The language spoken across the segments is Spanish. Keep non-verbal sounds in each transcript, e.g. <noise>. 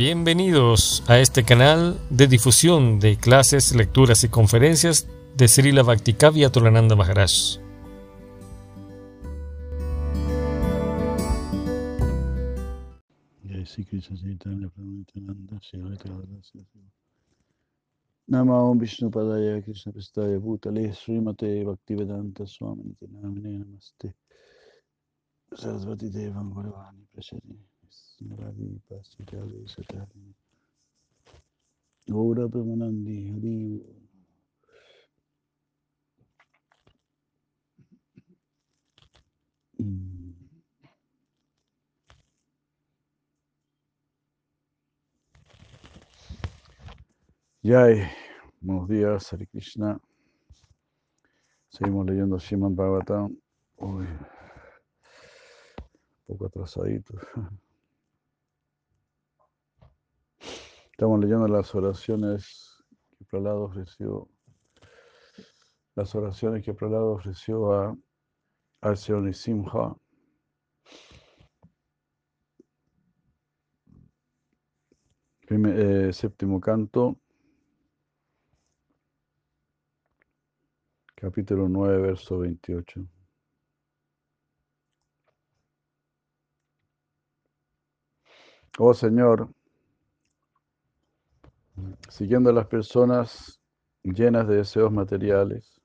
Bienvenidos a este canal de difusión de clases, lecturas y conferencias de Srila Bhaktikavya Tolananda Maharaj. Namo Vishnu Padaya Krishna Pistaya Bhutale Srimate Bhaktivedanta Swami Namine Namaste. Sarasvati Devam Guravani Satari Gaura Hari. Yay, buenos días, Hare Krishna. Seguimos leyendo Srimad Bhagavatam. Uy, un poco atrasadito. <laughs> Estamos leyendo las oraciones que Pralado ofreció, las oraciones que Pralado ofreció a, al Señor Nisimha. Primer- eh, séptimo canto, capítulo 9, verso 28. Oh Señor, siguiendo a las personas llenas de deseos materiales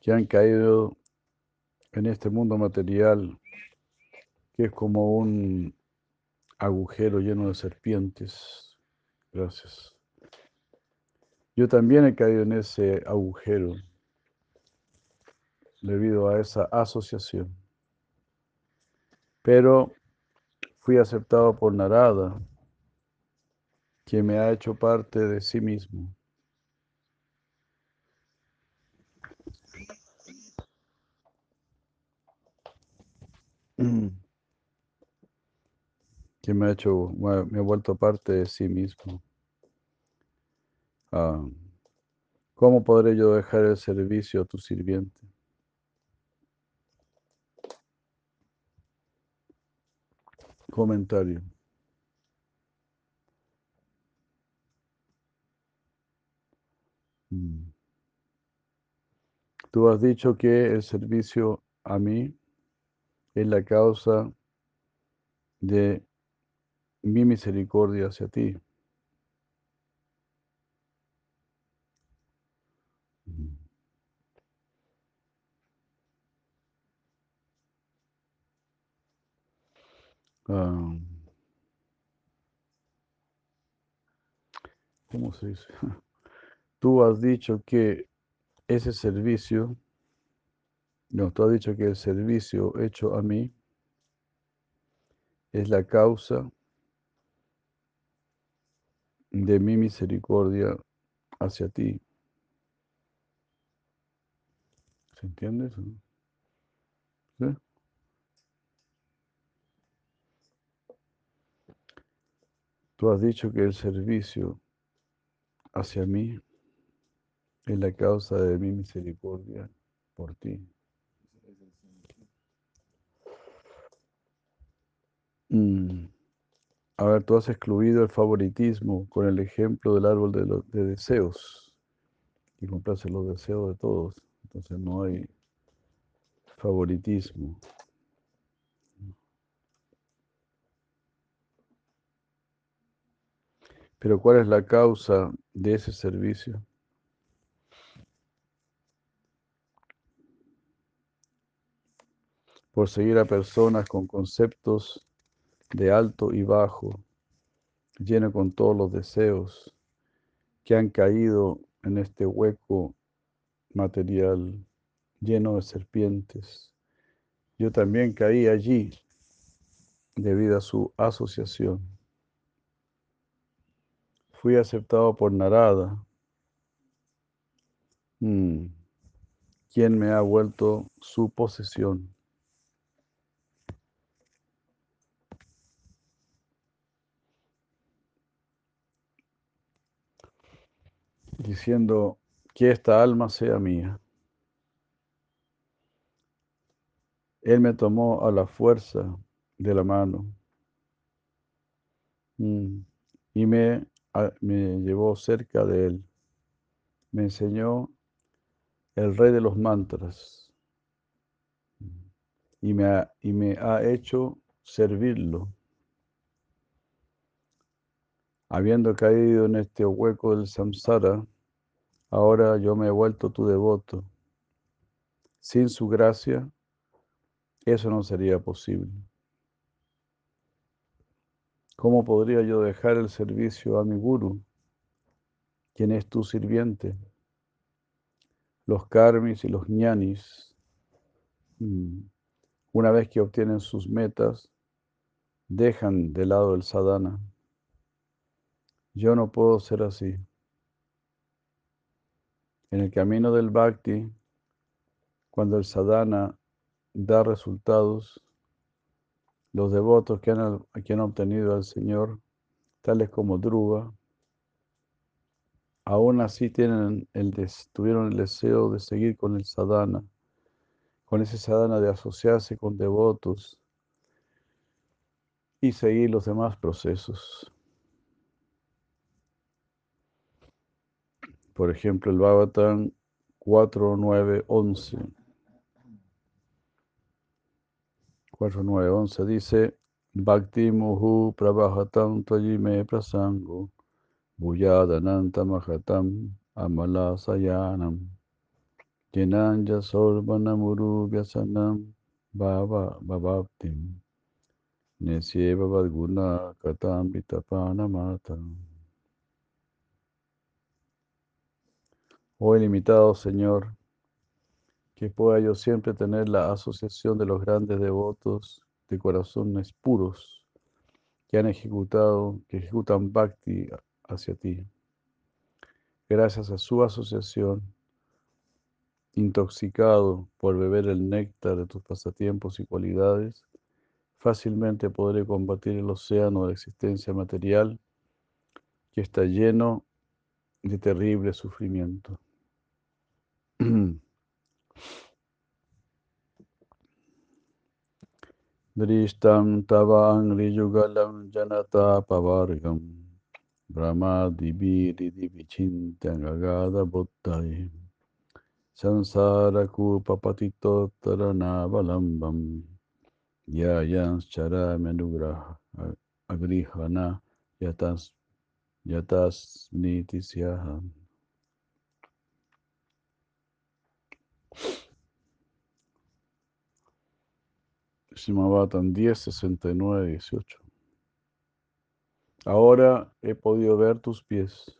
que han caído en este mundo material, que es como un agujero lleno de serpientes. Gracias. Yo también he caído en ese agujero debido a esa asociación. Pero fui aceptado por Narada, quien me ha hecho parte de sí mismo. Quien me ha hecho, me ha vuelto parte de sí mismo. Ah, ¿Cómo podré yo dejar el servicio a tu sirviente? Comentario. Tú has dicho que el servicio a mí es la causa de mi misericordia hacia ti. Mm. Ah, ¿cómo se dice? <laughs> Tú has dicho que ese servicio, no, tú has dicho que el servicio hecho a mí es la causa de mi misericordia hacia ti. ¿Se entiende eso? Tú has dicho que el servicio hacia mí es la causa de mi misericordia por ti. Mm. A ver, tú has excluido el favoritismo con el ejemplo del árbol de, de deseos y complace los deseos de todos. Entonces no hay favoritismo. Pero ¿cuál es la causa de ese servicio? Por seguir a personas con conceptos de alto y bajo, lleno con todos los deseos que han caído en este hueco material lleno de serpientes. Yo también caí allí debido a su asociación. Fui aceptado por Narada, mm, quien me ha vuelto su posesión. Diciendo que esta alma sea mía. Él me tomó a la fuerza de la mano Mm. Y me, me llevó cerca de él. Me enseñó el rey de los mantras. Y me ha, y me ha hecho servirlo. Habiendo caído en este hueco del samsara, ahora yo me he vuelto tu devoto. Sin su gracia, eso no sería posible. ¿Cómo podría yo dejar el servicio a mi guru, quien es tu sirviente? Los karmis y los ñanis, mm, una vez que obtienen sus metas, dejan de lado el sadhana. Yo no puedo ser así. En el camino del bhakti, cuando el sadhana da resultados, los devotos que han, que han obtenido al Señor, tales como Druva, aún así tienen el tuvieron el deseo de seguir con el sadhana, con ese sadhana de asociarse con devotos y seguir los demás procesos. Por ejemplo, el Bhagavatam 4, 9, 11. 4, 9, 11 dice, Bhakti muhu prabhajatam tajime prasango, buyadananta mahatam amala sayanam, jenanja sorvanamuru vyasanam, bhava bhavaptim, nesyeva vadguna katam vitapanamartam. Oh ilimitado Señor, que pueda yo siempre tener la asociación de los grandes devotos de corazones puros que han ejecutado, que ejecutan bhakti hacia ti. Gracias a su asociación, intoxicado por beber el néctar de tus pasatiempos y cualidades, fácilmente podré combatir el océano de existencia material que está lleno de terrible sufrimiento. <clears throat> Drishtam tava angrijugalam janata pavargam brahma divi divi vichintangagada buddhai. Sansara kupa Simabatan 10, 69, 18. Ahora he podido ver tus pies,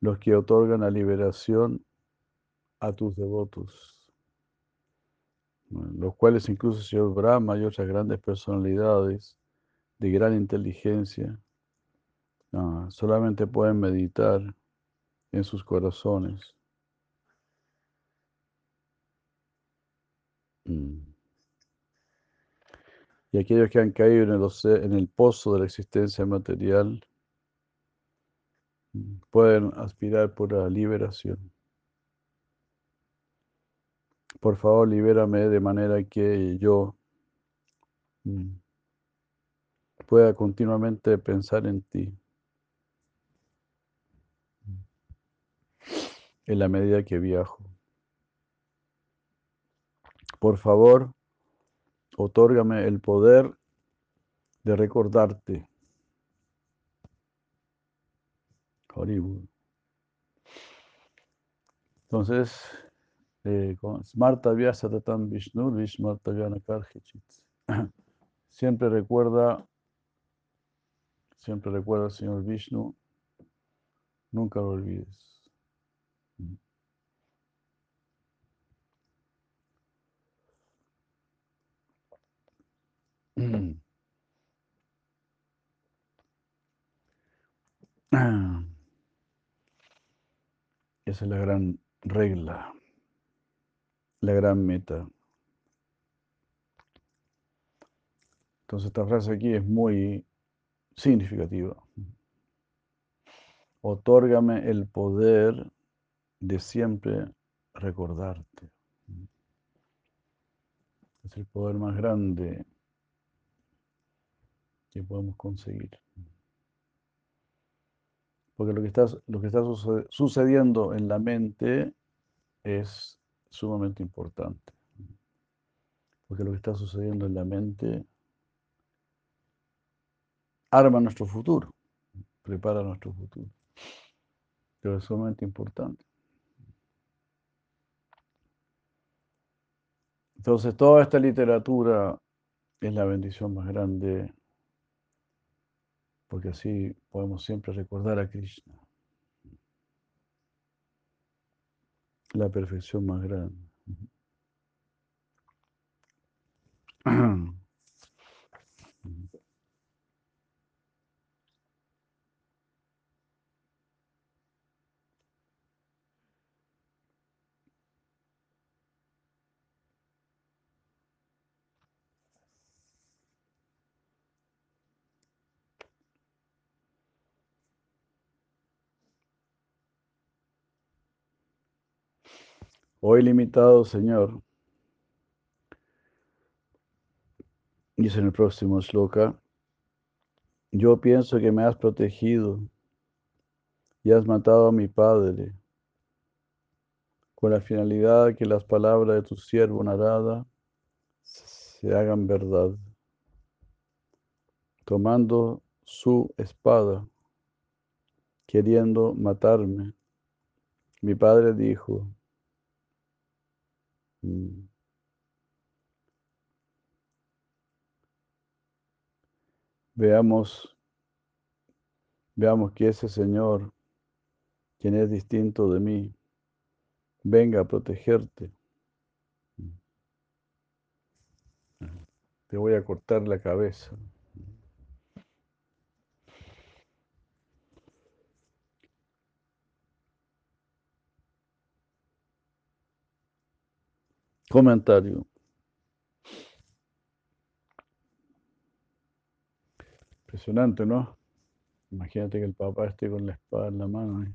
los que otorgan la liberación a tus devotos, los cuales incluso el señor Brahma y otras grandes personalidades de gran inteligencia ah, solamente pueden meditar en sus corazones. Mm. Y aquellos que han caído en el, en el pozo de la existencia material pueden aspirar por la liberación. Por favor, libérame de manera que yo mm, pueda continuamente pensar en ti. En la medida que viajo. Por favor, otórgame el poder de recordarte. Entonces, eh, Smarta Vyasa Tatam Vishnu, Vishmarta <clears throat> Siempre recuerda, siempre recuerda al Señor Vishnu, nunca lo olvides. Esa es la gran regla, la gran meta. Entonces esta frase aquí es muy significativa. Otórgame el poder de siempre recordarte. Es el poder más grande que podemos conseguir. Porque lo que está, lo que está sucediendo en la mente es sumamente importante. Porque lo que está sucediendo en la mente arma nuestro futuro, prepara nuestro futuro. Pero es sumamente importante. Entonces, toda esta literatura es la bendición más grande, porque así podemos siempre recordar a Krishna, la perfección más grande. <clears throat> <clears throat> Hoy limitado, Señor, dice en el próximo sloka, yo pienso que me has protegido y has matado a mi padre con la finalidad que las palabras de tu siervo Narada se hagan verdad. Tomando su espada, queriendo matarme, mi padre dijo. Veamos, veamos que ese Señor, quien es distinto de mí, venga a protegerte. Mm. Te voy a cortar la cabeza. Comentario. Impresionante, ¿no? Imagínate que el papá esté con la espada en la mano ¿eh?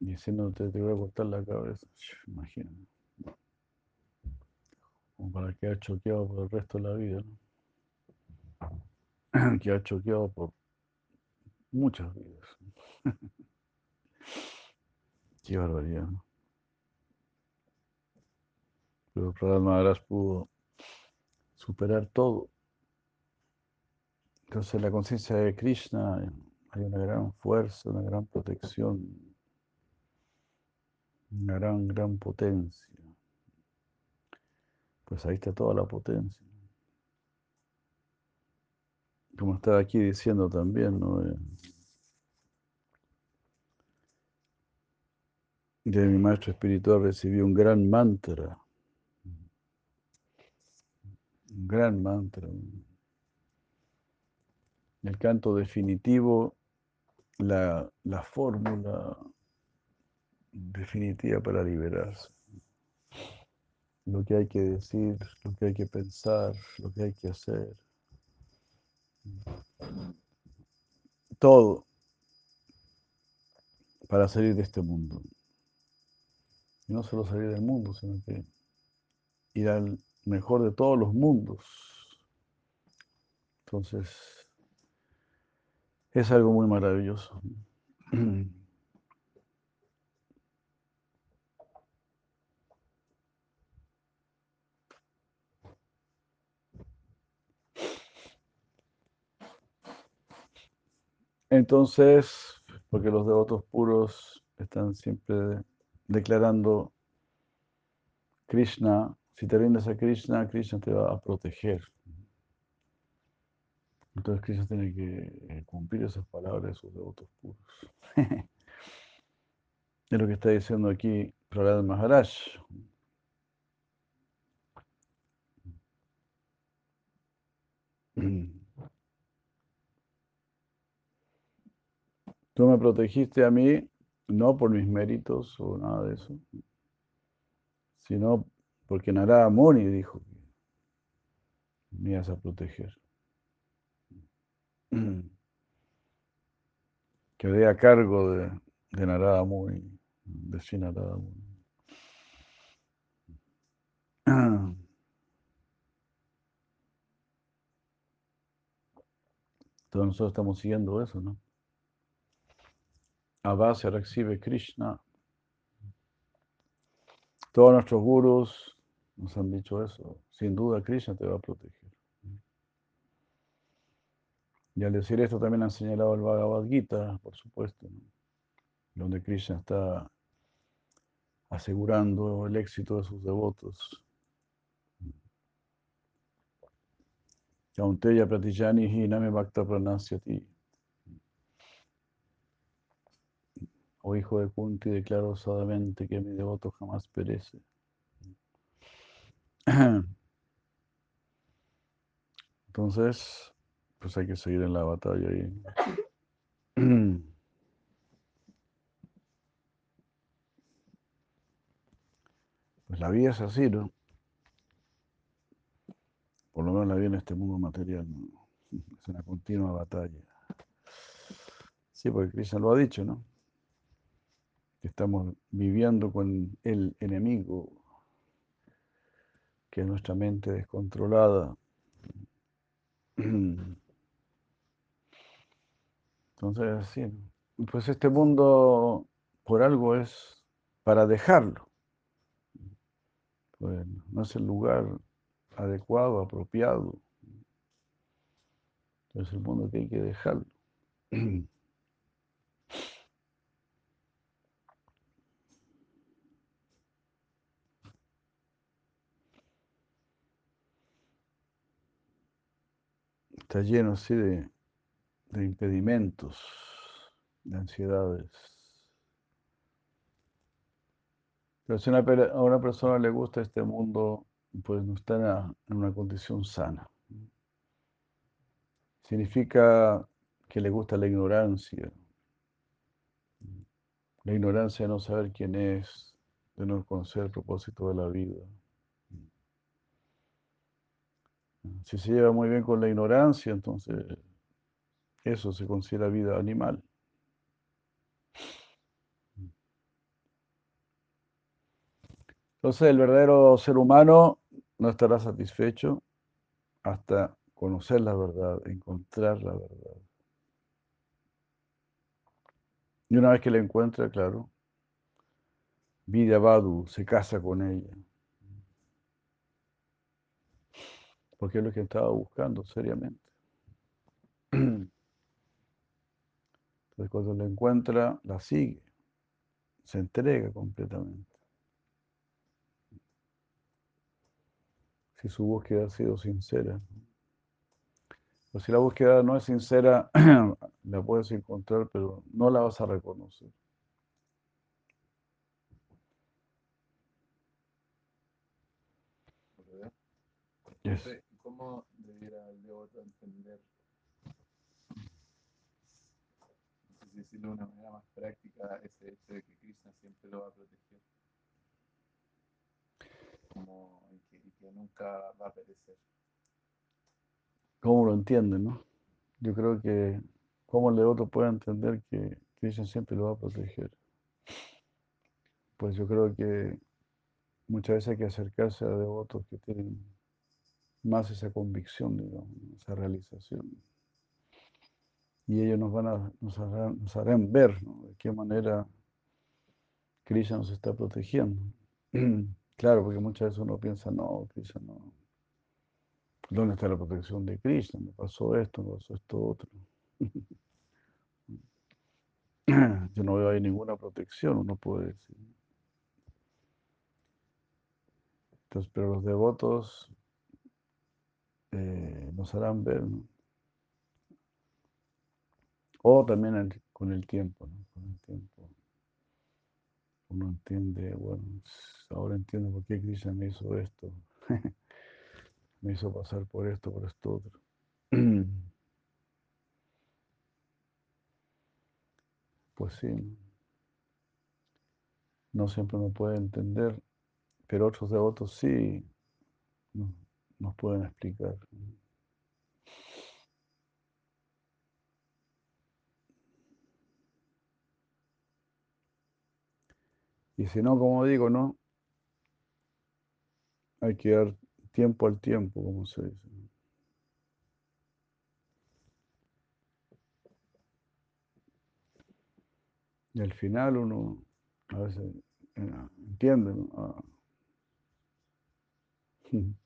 diciéndote te voy a cortar la cabeza. Imagínate. Como para quedar choqueado por el resto de la vida, ¿no? <clears throat> Quedar choqueado por muchas vidas. <laughs> Qué barbaridad, ¿no? Pero Prahlad Maharaj pudo superar todo. Entonces, en la conciencia de Krishna hay una gran fuerza, una gran protección, una gran, gran potencia. Pues ahí está toda la potencia. Como estaba aquí diciendo también, ¿no? De mi maestro espiritual recibí un gran mantra un gran mantra. El canto definitivo, la, la fórmula definitiva para liberarse. Lo que hay que decir, lo que hay que pensar, lo que hay que hacer. Todo para salir de este mundo. Y no solo salir del mundo, sino que ir al mejor de todos los mundos. Entonces, es algo muy maravilloso. Entonces, porque los devotos puros están siempre declarando Krishna si te rindes a Krishna, Krishna te va a proteger. Entonces Krishna tiene que eh, cumplir esas palabras de sus devotos puros. <laughs> es lo que está diciendo aquí Prahlad Maharaj. <clears throat> Tú me protegiste a mí no por mis méritos o nada de eso, sino porque Narada Muni dijo me ibas a proteger. <clears throat> Quedé a cargo de, Narada Muni, de sí Narada Muni. Todos nosotros estamos siguiendo eso, ¿no? Avasya recibe Krishna. Todos nuestros gurus nos han dicho eso. Sin duda Krishna te va a proteger. Y al decir esto también han señalado el Bhagavad Gita, por supuesto, donde Krishna está asegurando el éxito de sus devotos. Kaunteya. Oh hijo de Kunti, declaro osadamente que mi devoto jamás perece. <clears throat> Entonces, pues hay que seguir en la batalla ahí. <clears throat> Pues la vida es así, ¿no? Por lo menos la vida en este mundo material, ¿no? <laughs> Es una continua batalla. Sí, porque Krishna lo ha dicho, ¿no? Que estamos viviendo con el enemigo, que es nuestra mente descontrolada. <clears throat> Entonces, sí, pues este mundo por algo es para dejarlo. Pues no es el lugar adecuado, apropiado. Es el mundo que hay que dejarlo. <clears throat> Está lleno así de, impedimentos, de ansiedades. Pero si a una persona le gusta este mundo, pues no está en una condición sana. Significa que le gusta la ignorancia. La ignorancia de no saber quién es, de no conocer el propósito de la vida. Si se lleva muy bien con la ignorancia, entonces eso se considera vida animal. Entonces el verdadero ser humano no estará satisfecho hasta conocer la verdad, encontrar la verdad. Y una vez que la encuentra, claro, Vidya Badu se casa con ella. Porque es lo que estaba buscando seriamente. <clears throat> Entonces cuando la encuentra, la sigue, se entrega completamente. si su búsqueda ha sido sincera. Pero si la búsqueda no es sincera, <clears throat> la puedes encontrar, pero no la vas a reconocer. ¿Cómo debiera el devoto entender? No sé si decirlo de una manera más práctica, ese hecho de que Krishna siempre lo va a proteger. Como nunca va a perecer. ¿Cómo lo entienden, no? Yo creo que cómo el devoto puede entender que Krishna siempre lo va a proteger. Pues yo creo que muchas veces hay que acercarse a devotos que tienen más esa convicción, digamos, esa realización. Y ellos nos van a, nos harán, ver de qué manera Krishna nos está protegiendo. <clears throat> Claro, porque muchas veces uno piensa, no, Krishna no. ¿Dónde está la protección de Krishna? Me pasó esto, me pasó esto otro. <clears throat> Yo no veo ahí ninguna protección, uno puede decir. Entonces, pero los devotos eh, nos harán ver, ¿no? O también con el tiempo, ¿no? Con el tiempo uno entiende, bueno, ahora entiendo por qué Krishna me hizo esto, <laughs> me hizo pasar por esto, por esto otro. <clears throat> Pues sí, no siempre uno puede entender, pero otros devotos sí nos pueden explicar. Y si no, como digo, no, hay que dar tiempo al tiempo, como se dice. Y al final uno a veces eh, entiende. ¿no? Ah. <laughs>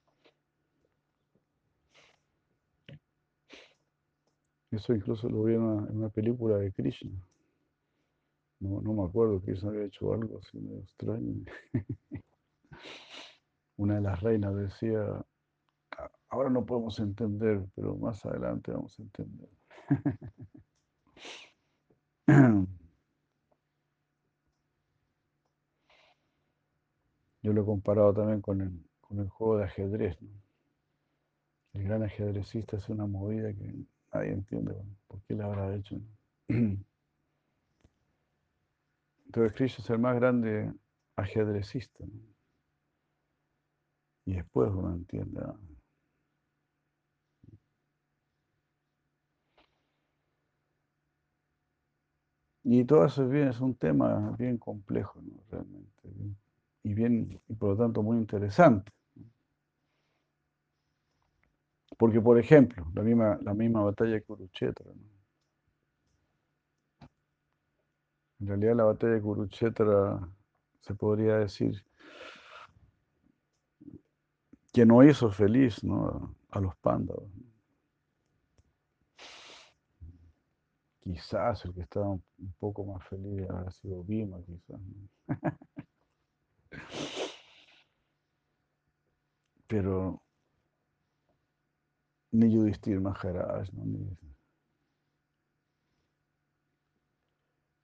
Eso incluso lo vi en una, película de Krishna. No, no me acuerdo, Krishna había hecho algo así medio extraño. <laughs> Una de las reinas decía, "A- ahora no podemos entender, pero más adelante vamos a entender. <clears throat> Yo lo he comparado también con el, con el juego de ajedrez. ¿no? El gran ajedrecista es una movida que nadie entiende por qué la habrá hecho. <clears throat> Entonces Krishna es el más grande ajedrecista. ¿no? Y después uno entiende. Y todo eso es, bien, es un tema bien complejo, ¿no? Realmente. y bien, y por lo tanto muy interesante. Porque, por ejemplo, la misma, la misma batalla de Kurukshetra, ¿no? En realidad la batalla de Kurukshetra se podría decir que no hizo feliz ¿no? a, los pándavas. ¿no? Quizás el que estaba un poco más feliz ha sido Bhima, quizás. <laughs> Pero ni Yudhishthir Maharaj, ¿no? Ni-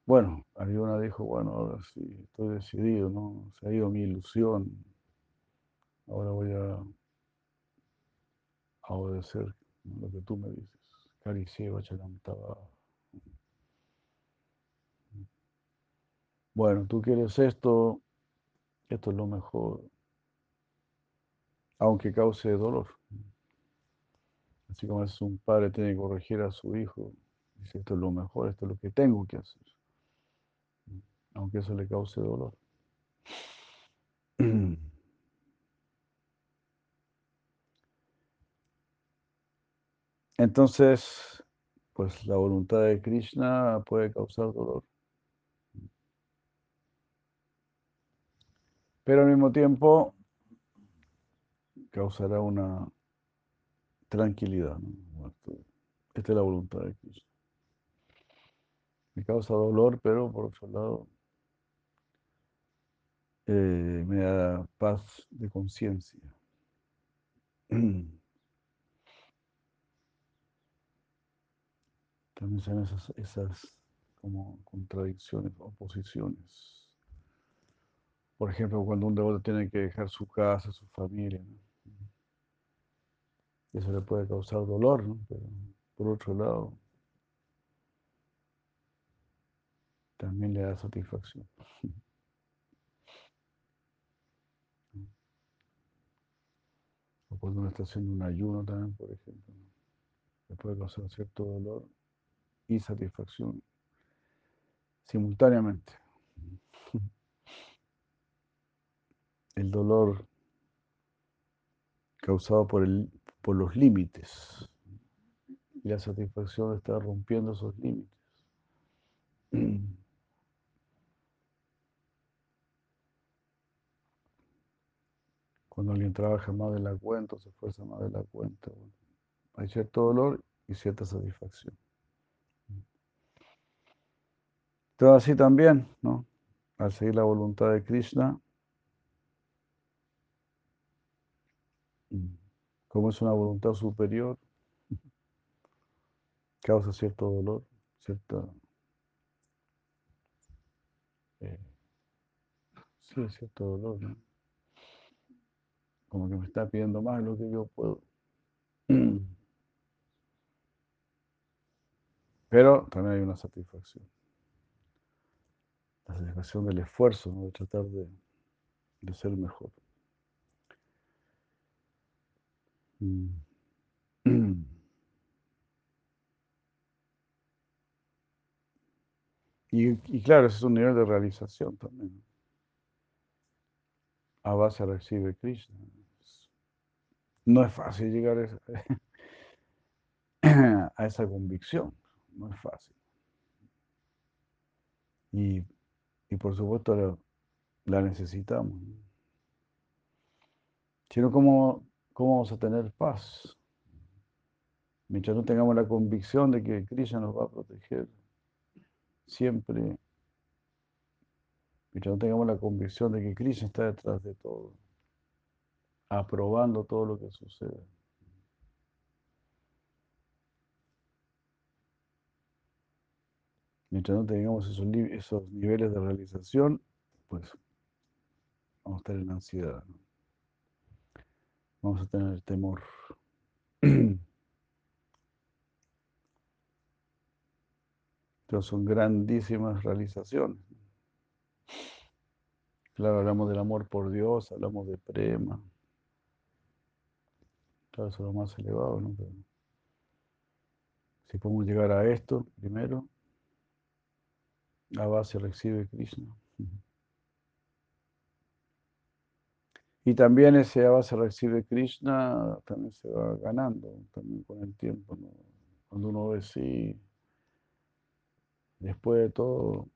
Bueno, Arjuna dijo, bueno, ahora sí, estoy decidido, ¿no? Se ha ido mi ilusión, ahora voy a, a obedecer lo que tú me dices. Karisieva Charamtava. Bueno, tú quieres esto, esto es lo mejor, aunque cause dolor. Así como es un padre tiene que corregir a su hijo, dice, esto es lo mejor, esto es lo que tengo que hacer, aunque eso le cause dolor. <clears throat> Entonces, pues la voluntad de Krishna puede causar dolor, pero al mismo tiempo causará una tranquilidad. ¿no? Esta es la voluntad de Krishna. Me causa dolor, pero por otro lado eh, me da paz de conciencia. <clears throat> También son esas, esas como contradicciones, oposiciones. Por ejemplo, cuando un devoto tiene que dejar su casa, su familia, ¿no? Eso le puede causar dolor. Pero por otro lado, también le da satisfacción. <laughs> O cuando uno está haciendo un ayuno también, por ejemplo, le puede causar cierto dolor y satisfacción simultáneamente. <laughs> El dolor causado por, el, por los límites y la satisfacción estar rompiendo esos límites. <clears throat> Cuando alguien trabaja más de la cuenta, se esfuerza más de la cuenta, hay cierto dolor y cierta satisfacción. Todo así también, ¿no? Al seguir la voluntad de Krishna, como es una voluntad superior, causa cierto dolor, cierta... eh, sí, cierto dolor, ¿no? Como que me está pidiendo más de lo que yo puedo. <clears throat> Pero también hay una satisfacción. La satisfacción del esfuerzo, de tratar de, de ser mejor. Y, y claro, ese es un nivel de realización también. A base recibe Krishna. No es fácil llegar a esa, <coughs> a esa convicción. No es fácil. Y, y por supuesto la, la necesitamos. Si no, ¿cómo, ¿cómo vamos a tener paz? Mientras no tengamos la convicción de que Krishna nos va a proteger siempre, mientras no tengamos la convicción de que Krishna está detrás de todo, aprobando todo lo que sucede. Mientras no tengamos esos niveles de realización, pues vamos a estar en ansiedad. Vamos a tener temor. <clears throat> Entonces son grandísimas realizaciones. Claro, hablamos del amor por Dios, hablamos de prema. Claro, eso es lo más elevado, ¿no? si podemos llegar a esto primero, a base recibe Krishna. Y también ese base recibe Krishna, también se va ganando, también con el tiempo. Cuando uno ve si después de todo,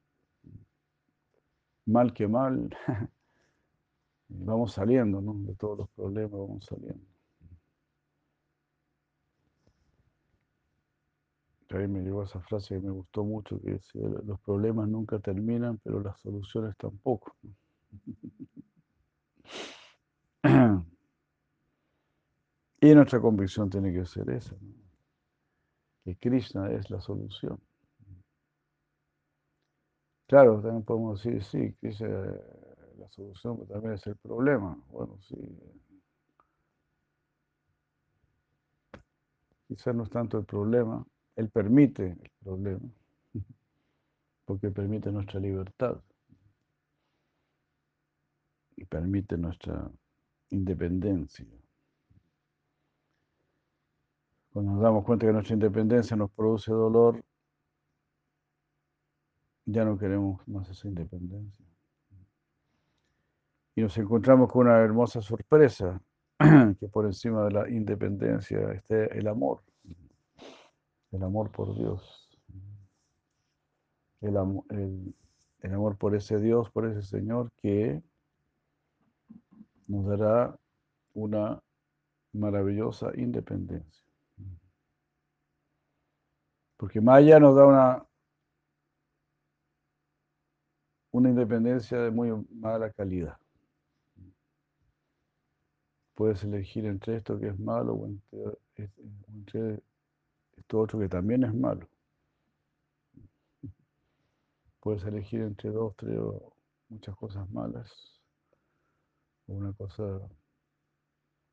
mal que mal, <laughs> vamos saliendo, ¿no? De todos los problemas vamos saliendo. Ahí me llegó esa frase que me gustó mucho, que decía, los problemas nunca terminan, pero las soluciones tampoco. <laughs> <clears throat> Y nuestra convicción tiene que ser esa, que Krishna es la solución. Claro, también podemos decir, sí, Krishna es la solución, pero también es el problema. Bueno, sí. Quizás no es tanto el problema, Él permite el problema, <laughs> porque permite nuestra libertad y permite nuestra independencia. Cuando nos damos cuenta que nuestra independencia nos produce dolor, ya no queremos más esa independencia. Y nos encontramos con una hermosa sorpresa, <clears throat> que por encima de la independencia esté el amor, el amor por Dios, el, el amor por ese Dios, por ese Señor que nos dará una maravillosa independencia. Porque Maya nos da una, una independencia de muy mala calidad. Puedes elegir entre esto que es malo o entre, esto otro que también es malo. Puedes elegir entre dos, tres o muchas cosas malas una cosa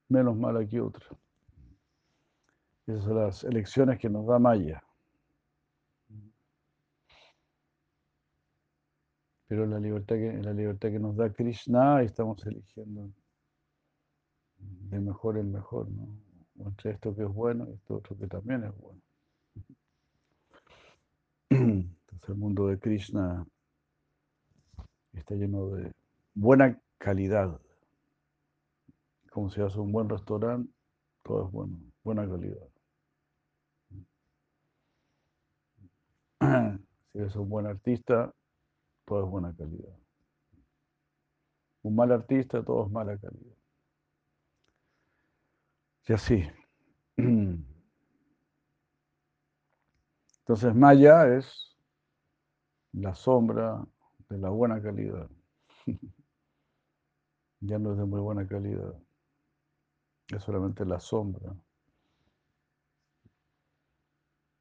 menos mala que otra. Esas son las elecciones que nos da Maya. Pero la libertad que, la libertad que nos da Krishna, estamos eligiendo de mejor en mejor, ¿no? Entre esto que es bueno y esto otro que también es bueno. Entonces el mundo de Krishna está lleno de buena calidad como si hace un buen restaurante, todo es bueno, buena calidad. <clears throat> Si eres un buen artista, todo es buena calidad. Un mal artista, todo es mala calidad. Y así. <clears throat> Entonces Maya es la sombra de la buena calidad. <laughs> Ya no es de muy buena calidad. Es solamente la sombra.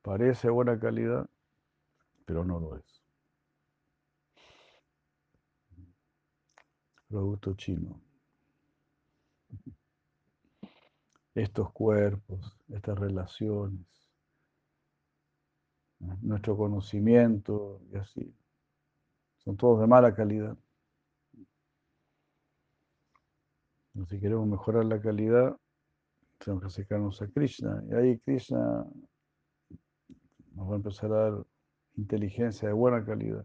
Parece buena calidad, pero no lo es. Producto chino. Estos cuerpos, estas relaciones, nuestro conocimiento y así, son todos de mala calidad. Si queremos mejorar la calidad, tenemos que acercarnos a Krishna. Y ahí Krishna nos va a empezar a dar inteligencia de buena calidad.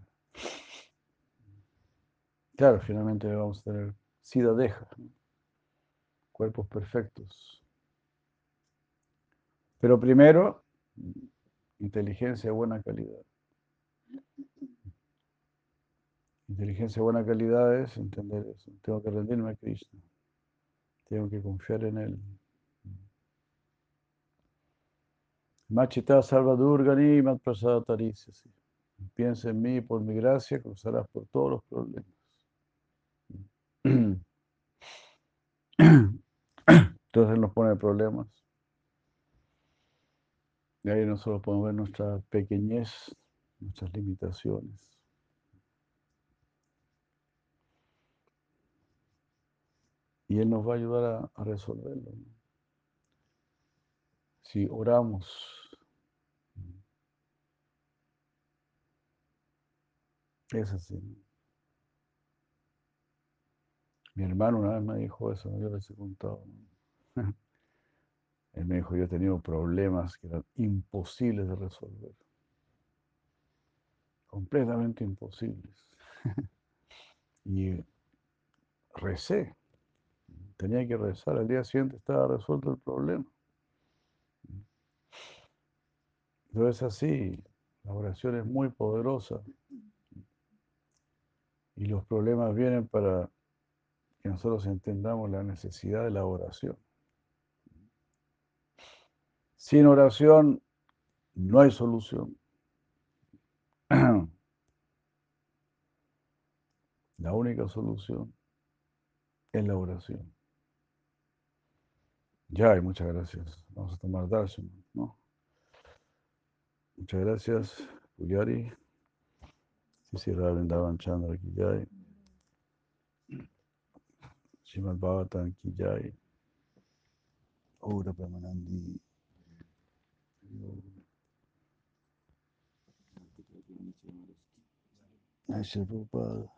Claro, finalmente vamos a tener sida deja, cuerpos perfectos. Pero primero, inteligencia de buena calidad. Inteligencia de buena calidad es entender eso. Tengo que rendirme a Krishna. Tengo que confiar en Él. Machita Salvadurgani Matprasada Taricia. Piensa en mí, por mi gracia, cruzarás por todos los problemas. <clears throat> Entonces nos pone problemas. Y ahí nosotros podemos ver nuestra pequeñez, nuestras limitaciones. Y Él nos va a ayudar a, resolverlo. Si oramos Es así. Mi hermano una vez me dijo eso, yo les he contado. <laughs> Él me dijo, yo he tenido problemas que eran imposibles de resolver. Completamente imposibles. <laughs> y recé. Tenía que rezar. Al día siguiente estaba resuelto el problema. Entonces así, la oración es muy poderosa. Y los problemas vienen para que nosotros entendamos la necesidad de la oración. Sin oración no hay solución. <clears throat> La única solución es la oración. Ya, y muchas gracias. Vamos a tomar darshan, ¿no? Muchas gracias, Puyari. Sí, sí, Ravendavan Chandra ki jai. Srimad Bhagavatam ki jai. Ora Brahmanandi. Aisha Prabhupada.